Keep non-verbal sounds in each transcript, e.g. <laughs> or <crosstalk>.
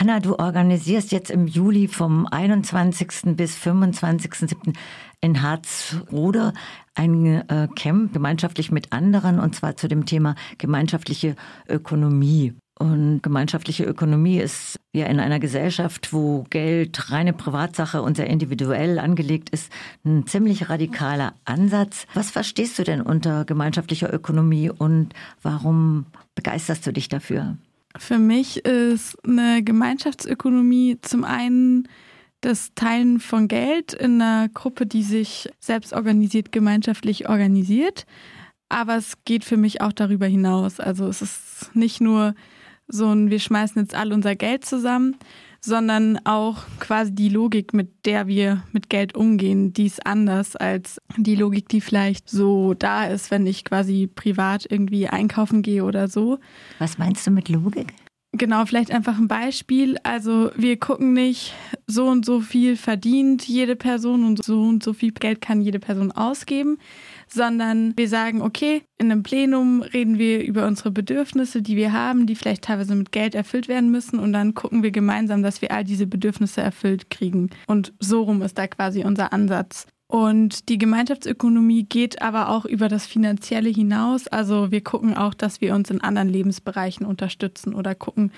Hanna, du organisierst jetzt im Juli vom 21. bis 25.07. in Harzrode ein äh, Camp gemeinschaftlich mit anderen und zwar zu dem Thema gemeinschaftliche Ökonomie. Und gemeinschaftliche Ökonomie ist ja in einer Gesellschaft, wo Geld reine Privatsache und sehr individuell angelegt ist, ein ziemlich radikaler Ansatz. Was verstehst du denn unter gemeinschaftlicher Ökonomie und warum begeisterst du dich dafür? Für mich ist eine Gemeinschaftsökonomie zum einen das Teilen von Geld in einer Gruppe, die sich selbst organisiert, gemeinschaftlich organisiert. Aber es geht für mich auch darüber hinaus. Also es ist nicht nur so ein, wir schmeißen jetzt all unser Geld zusammen, sondern auch quasi die Logik, mit der wir mit Geld umgehen, die ist anders als die Logik, die vielleicht so da ist, wenn ich quasi privat irgendwie einkaufen gehe oder so. Was meinst du mit Logik? Genau, vielleicht einfach ein Beispiel. Also wir gucken nicht, so und so viel verdient jede Person und so und so viel Geld kann jede Person ausgeben, sondern wir sagen, okay, in einem Plenum reden wir über unsere Bedürfnisse, die wir haben, die vielleicht teilweise mit Geld erfüllt werden müssen und dann gucken wir gemeinsam, dass wir all diese Bedürfnisse erfüllt kriegen. Und so rum ist da quasi unser Ansatz. Und die Gemeinschaftsökonomie geht aber auch über das Finanzielle hinaus. Also wir gucken auch, dass wir uns in anderen Lebensbereichen unterstützen oder gucken,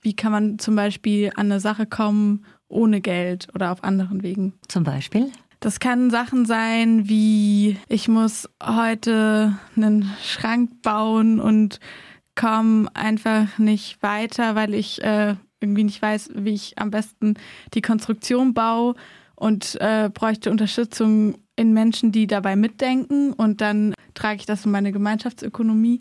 wie kann man zum Beispiel an eine Sache kommen ohne Geld oder auf anderen Wegen. Zum Beispiel? Das kann Sachen sein wie, ich muss heute einen Schrank bauen und komme einfach nicht weiter, weil ich äh, irgendwie nicht weiß, wie ich am besten die Konstruktion baue und äh, bräuchte Unterstützung in Menschen, die dabei mitdenken. Und dann trage ich das in meine Gemeinschaftsökonomie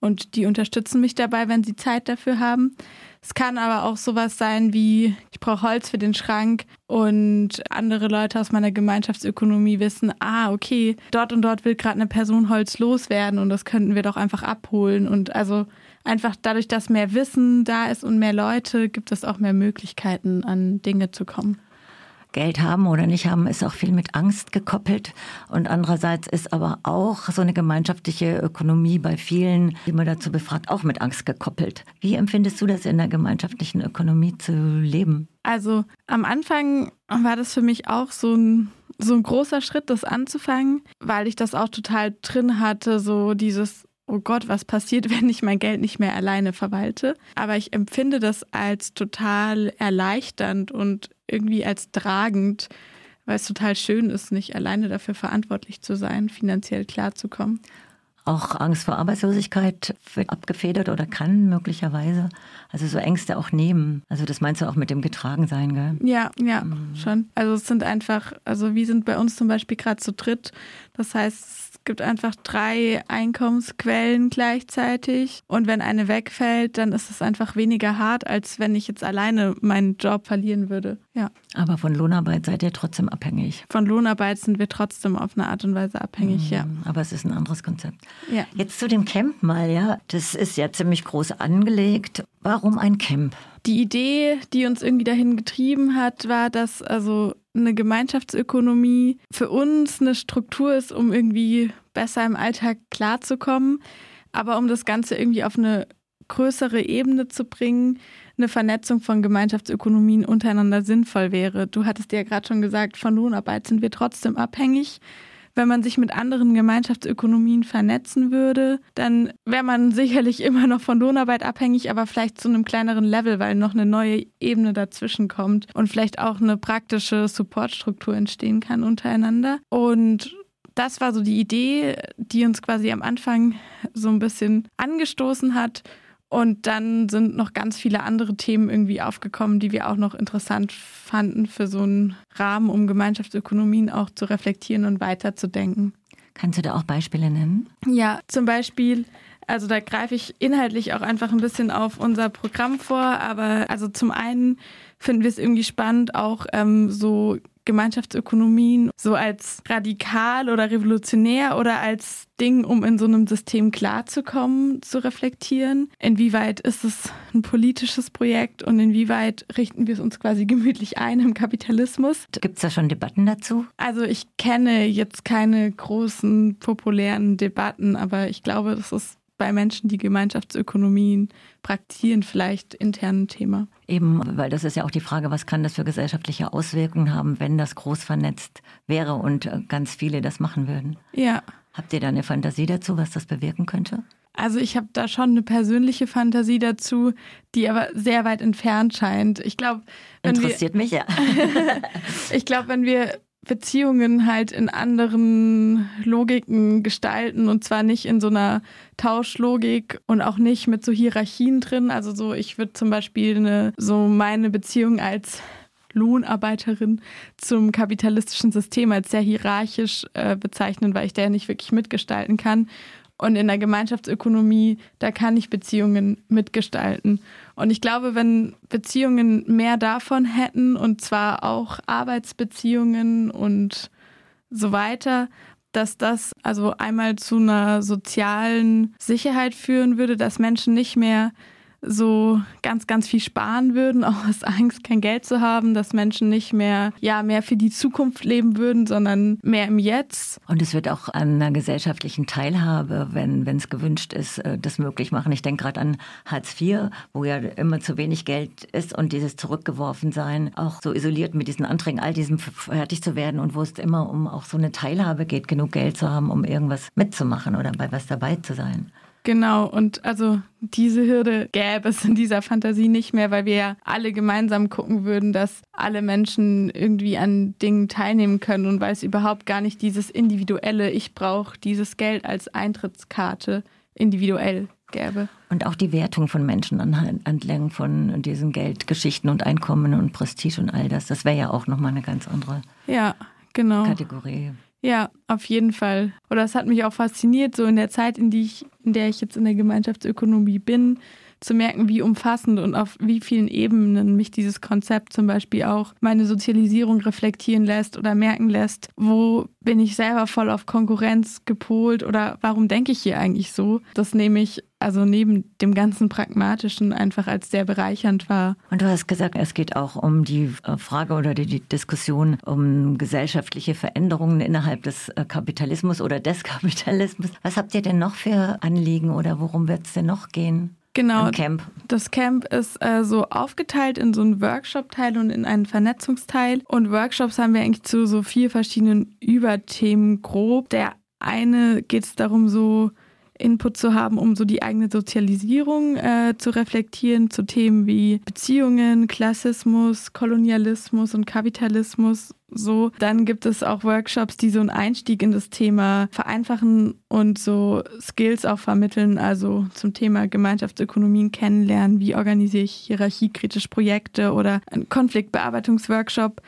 und die unterstützen mich dabei, wenn sie Zeit dafür haben. Es kann aber auch sowas sein wie, ich brauche Holz für den Schrank und andere Leute aus meiner Gemeinschaftsökonomie wissen, ah, okay, dort und dort will gerade eine Person Holz loswerden und das könnten wir doch einfach abholen. Und also einfach dadurch, dass mehr Wissen da ist und mehr Leute, gibt es auch mehr Möglichkeiten, an Dinge zu kommen. Geld haben oder nicht haben, ist auch viel mit Angst gekoppelt. Und andererseits ist aber auch so eine gemeinschaftliche Ökonomie bei vielen, die man dazu befragt, auch mit Angst gekoppelt. Wie empfindest du das in der gemeinschaftlichen Ökonomie zu leben? Also am Anfang war das für mich auch so ein so ein großer Schritt, das anzufangen, weil ich das auch total drin hatte, so dieses oh Gott, was passiert, <laughs> wenn ich mein Geld nicht mehr alleine verwalte. Aber ich empfinde das als total erleichternd und irgendwie als tragend, weil es total schön ist, nicht alleine dafür verantwortlich zu sein, finanziell klarzukommen. Auch Angst vor Arbeitslosigkeit wird abgefedert oder kann möglicherweise. Also so Ängste auch nehmen. Also das meinst du auch mit dem Getragensein, gell? Ja, ja, mhm. schon. Also es sind einfach, also wir sind bei uns zum Beispiel gerade zu dritt. Das heißt, gibt einfach drei Einkommensquellen gleichzeitig. Und wenn eine wegfällt, dann ist es einfach weniger hart, als wenn ich jetzt alleine meinen Job verlieren würde. Ja. Aber von Lohnarbeit seid ihr trotzdem abhängig? Von Lohnarbeit sind wir trotzdem auf eine Art und Weise abhängig, mhm, ja. Aber es ist ein anderes Konzept. Ja. Jetzt zu dem Camp mal, ja. Das ist ja ziemlich groß angelegt. Warum ein Camp? Die Idee, die uns irgendwie dahin getrieben hat, war, dass also eine Gemeinschaftsökonomie für uns eine Struktur ist, um irgendwie besser im Alltag klarzukommen, aber um das Ganze irgendwie auf eine größere Ebene zu bringen, eine Vernetzung von Gemeinschaftsökonomien untereinander sinnvoll wäre. Du hattest ja gerade schon gesagt, von Lohnarbeit sind wir trotzdem abhängig wenn man sich mit anderen Gemeinschaftsökonomien vernetzen würde, dann wäre man sicherlich immer noch von Lohnarbeit abhängig, aber vielleicht zu einem kleineren Level, weil noch eine neue Ebene dazwischen kommt und vielleicht auch eine praktische Supportstruktur entstehen kann untereinander. Und das war so die Idee, die uns quasi am Anfang so ein bisschen angestoßen hat. Und dann sind noch ganz viele andere Themen irgendwie aufgekommen, die wir auch noch interessant fanden für so einen Rahmen, um Gemeinschaftsökonomien auch zu reflektieren und weiterzudenken. Kannst du da auch Beispiele nennen? Ja, zum Beispiel, also da greife ich inhaltlich auch einfach ein bisschen auf unser Programm vor, aber also zum einen finden wir es irgendwie spannend, auch ähm, so Gemeinschaftsökonomien so als radikal oder revolutionär oder als Ding, um in so einem System klarzukommen, zu reflektieren. Inwieweit ist es ein politisches Projekt und inwieweit richten wir es uns quasi <laughs> gemütlich ein im Kapitalismus? Gibt es da schon Debatten dazu? Also ich kenne jetzt keine großen populären Debatten, aber ich glaube, das ist bei Menschen, die Gemeinschaftsökonomien praktizieren, vielleicht intern ein Thema. Eben, weil das ist ja auch die Frage, was kann das für gesellschaftliche Auswirkungen haben, wenn das groß vernetzt wäre und äh, ganz viele das machen würden. Ja. Habt ihr da eine Fantasie dazu, was das bewirken könnte? Also ich habe da schon eine persönliche Fantasie dazu, die aber sehr weit entfernt scheint. Ich glaube, interessiert wir, mich ja. <laughs> ich glaube, wenn wir Beziehungen halt in anderen Logiken gestalten und zwar nicht in so einer Tauschlogik und auch nicht mit so Hierarchien drin. Also so, ich würde zum Beispiel eine, so meine Beziehung als Lohnarbeiterin zum kapitalistischen System als sehr hierarchisch äh, bezeichnen, weil ich ja nicht wirklich mitgestalten kann. Und in der Gemeinschaftsökonomie, da kann ich Beziehungen mitgestalten. Und ich glaube, wenn Beziehungen mehr davon hätten, und zwar auch Arbeitsbeziehungen und so weiter, dass das also einmal zu einer sozialen Sicherheit führen würde, dass Menschen nicht mehr so ganz, ganz viel sparen würden, auch aus Angst, kein Geld zu haben, dass Menschen nicht mehr, ja, mehr für die Zukunft leben würden, sondern mehr im Jetzt. Und es wird auch an einer gesellschaftlichen Teilhabe, wenn es gewünscht ist, äh, das möglich machen. Ich denke gerade an Hartz IV, wo ja immer zu wenig Geld ist und dieses Zurückgeworfensein, auch so isoliert mit diesen Anträgen, all diesem fertig zu werden und wo es immer um auch so eine Teilhabe geht, genug Geld zu haben, um irgendwas mitzumachen oder bei was dabei zu sein. Genau, und also diese Hürde gäbe es in dieser Fantasie nicht mehr, weil wir ja alle gemeinsam gucken würden, dass alle Menschen irgendwie an Dingen teilnehmen können und weil es überhaupt gar nicht dieses individuelle, ich brauche dieses Geld als Eintrittskarte individuell gäbe. Und auch die Wertung von Menschen anlängen von diesen Geldgeschichten und Einkommen und Prestige und all das, das wäre ja auch nochmal eine ganz andere ja, genau. Kategorie. Ja, auf jeden Fall. Oder es hat mich auch fasziniert, so in der Zeit, in, die ich, in der ich jetzt in der Gemeinschaftsökonomie bin, zu merken, wie umfassend und auf wie vielen Ebenen mich dieses Konzept zum Beispiel auch meine Sozialisierung reflektieren lässt oder merken lässt, wo bin ich selber voll auf Konkurrenz gepolt oder warum denke ich hier eigentlich so? Das nehme ich also neben dem ganzen Pragmatischen einfach als sehr bereichernd wahr. Und du hast gesagt, es geht auch um die äh, Frage oder die, die Diskussion um gesellschaftliche Veränderungen innerhalb des äh, Kapitalismus oder des <laughs> Kapitalismus. Was habt ihr denn noch für Anliegen oder worum wird es denn noch gehen? Genau. Camp. Das Camp ist äh, so aufgeteilt in so einen Workshop-Teil und in einen Vernetzungsteil. Und Workshops haben wir eigentlich zu so vier verschiedenen Überthemen grob. Der eine geht es darum, so Input zu haben, um so die eigene Sozialisierung äh, zu reflektieren zu Themen wie Beziehungen, Klassismus, Kolonialismus und Kapitalismus. So, dann gibt es auch Workshops, die so einen Einstieg in das Thema vereinfachen und so Skills auch vermitteln, also zum Thema Gemeinschaftsökonomien kennenlernen, wie organisiere ich hierarchiekritisch Projekte oder ein Konfliktbearbeitungsworkshop,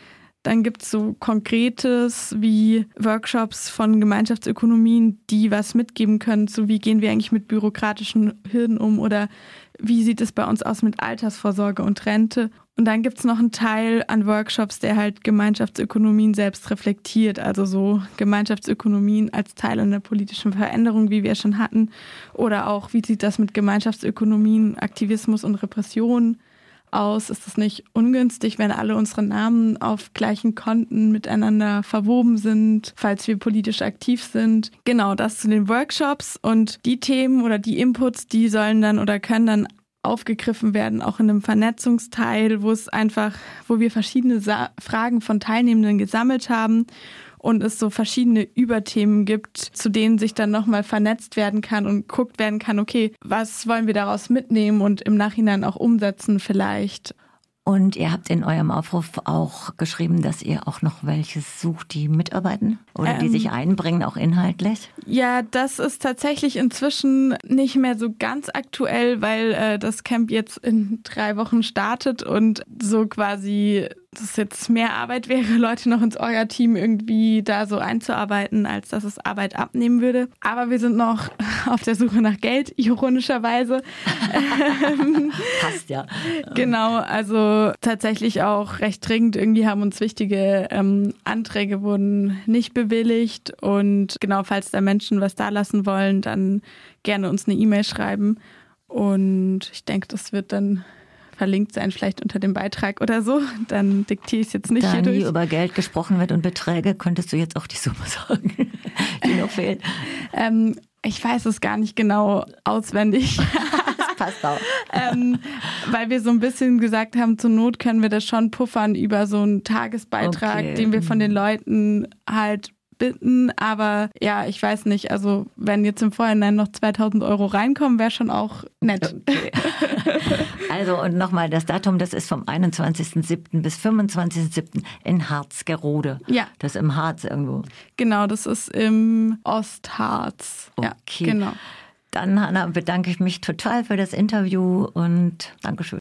dann gibt es so Konkretes wie Workshops von Gemeinschaftsökonomien, die was mitgeben können, so wie gehen wir eigentlich mit bürokratischen Hürden um oder wie sieht es bei uns aus mit Altersvorsorge und Rente. Und dann gibt es noch einen Teil an Workshops, der halt Gemeinschaftsökonomien selbst reflektiert, also so Gemeinschaftsökonomien als Teil einer politischen Veränderung, wie wir schon hatten, oder auch, wie sieht das mit Gemeinschaftsökonomien, Aktivismus und Repression aus? Ist es nicht ungünstig, wenn alle unsere Namen auf gleichen Konten miteinander verwoben sind, falls wir politisch aktiv sind? Genau, das zu den Workshops und die Themen oder die Inputs, die sollen dann oder können dann aufgegriffen werden, auch in einem Vernetzungsteil, wo es einfach, wo wir verschiedene Sa Fragen von Teilnehmenden gesammelt haben und es so verschiedene Überthemen gibt, zu denen sich dann nochmal vernetzt werden kann und guckt werden kann, okay, was wollen wir daraus mitnehmen und im Nachhinein auch umsetzen vielleicht. Und ihr habt in eurem Aufruf auch geschrieben, dass ihr auch noch welche sucht, die mitarbeiten oder ähm, die sich einbringen, auch inhaltlich? Ja, das ist tatsächlich inzwischen nicht mehr so ganz aktuell, weil äh, das Camp jetzt in drei Wochen startet und so quasi dass es jetzt mehr Arbeit wäre, <laughs> Leute noch ins Orga-Team irgendwie da so einzuarbeiten, als dass es Arbeit abnehmen würde. Aber wir sind noch <laughs> auf der Suche nach Geld, ironischerweise. <laughs> Passt ja. Genau, also tatsächlich auch recht dringend. Irgendwie haben uns wichtige ähm, Anträge wurden nicht bewilligt. Und genau, falls da Menschen was da lassen wollen, dann gerne uns eine E-Mail schreiben. Und ich denke, das wird dann verlinkt sein, vielleicht unter dem Beitrag oder so. Dann diktiere ich es jetzt nicht da hier durch. nie über Geld gesprochen wird und Beträge, könntest du jetzt auch die Summe <laughs> sagen, die noch fehlt. ähm, Ich weiß es gar nicht genau auswendig. <laughs> das passt auch. ähm, weil wir so ein bisschen gesagt haben, zur Not können wir das schon puffern über so einen Tagesbeitrag, okay. den wir von den Leuten halt bitten. Aber ja, ich weiß nicht. Also, wenn jetzt im Vorhinein noch 2000 Euro reinkommen, wäre schon auch nett. Okay. <laughs> also, und nochmal, das Datum, das ist vom 21.07. bis 25.07. in Harzgerode. Ja. Das ist im Harz irgendwo. Genau, das ist im Ostharz. Okay. Ja, genau. Dann, Hanna, bedanke ich mich total für das Interview und Dankeschön.